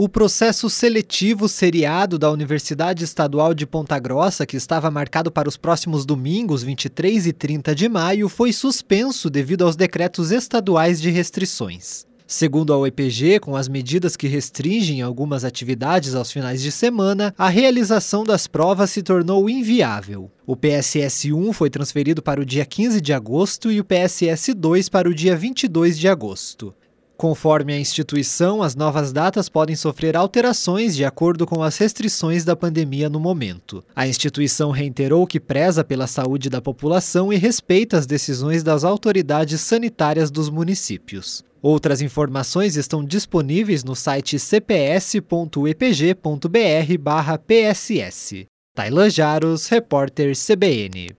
O processo seletivo seriado da Universidade Estadual de Ponta Grossa, que estava marcado para os próximos domingos, 23 e 30 de maio, foi suspenso devido aos decretos estaduais de restrições. Segundo a UEPG, com as medidas que restringem algumas atividades aos finais de semana, a realização das provas se tornou inviável. O PSS 1 foi transferido para o dia 15 de agosto e o PSS 2 para o dia 22 de agosto. Conforme a instituição, as novas datas podem sofrer alterações de acordo com as restrições da pandemia no momento. A instituição reiterou que preza pela saúde da população e respeita as decisõões das autoridades sanitárias dos municípios. Outras informações estão disponíveis no site cps.epg.br/pss. Tailan Jaros, repórter CBN.